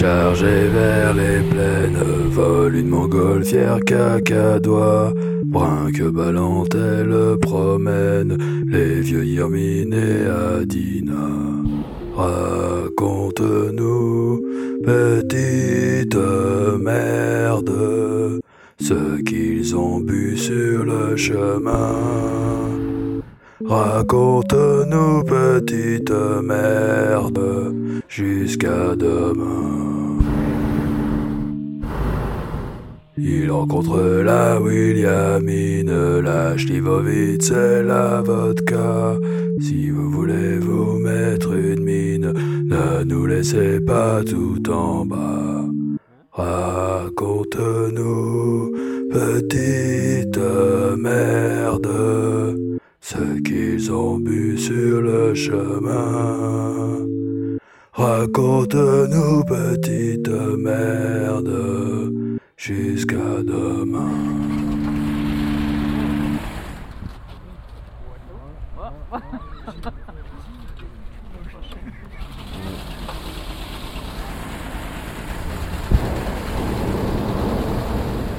chargé vers les plaines, vole une montgolfière cacadois. Brun que ballante, elle promène les vieux Yermine et Adina. Raconte-nous, petite merde, ce qu'ils ont bu sur le chemin. Raconte-nous, petite merde, jusqu'à demain. Il rencontre la Williamine, la Schlivovitz et la vodka. Si vous voulez vous mettre une mine, ne nous laissez pas tout en bas. Raconte-nous, petite merde, ce qu'ils ont bu sur le chemin. Raconte-nous, petite merde, jusqu'à demain.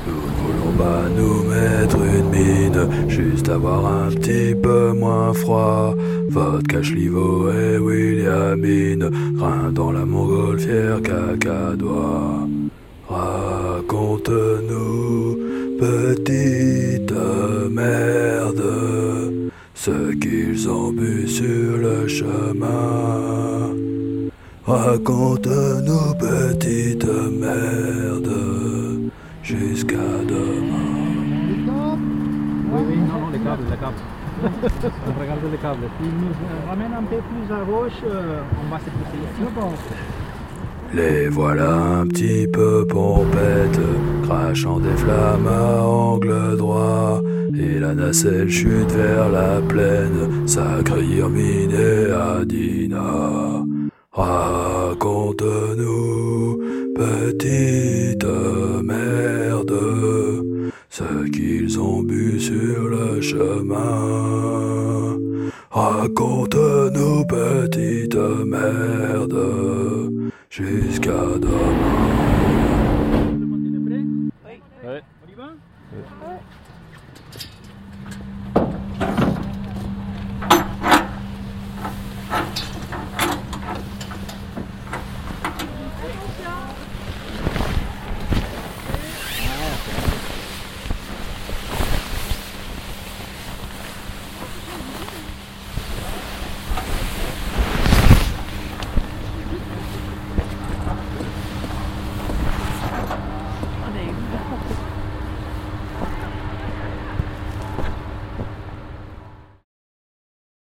Nous ne voulons pas nous mettre une mine, juste avoir un petit peu moins froid. Vodka, Schlivo et Williamine, grain dans la montgolfière cacadois. Raconte-nous, petite merde, ce qu'ils ont bu sur le chemin. Raconte-nous, petite merde, jusqu'à demain. Oui, oui, non, non, les câbles, les câbles. on regarde les câbles. S'ils nous ramènent un peu plus à gauche, euh, on va se pousser ici. Les voilà un petit peu pompettes, crachant des flammes à angle droit. Et la nacelle chute vers la plaine, sacré Irmine et Adina. Raconte-nous, petite merde, ce qu'ils ont bu sur le chemin. Raconte-nous, petite merde, jusqu'à demain. Oui. Ouais. On y va ouais.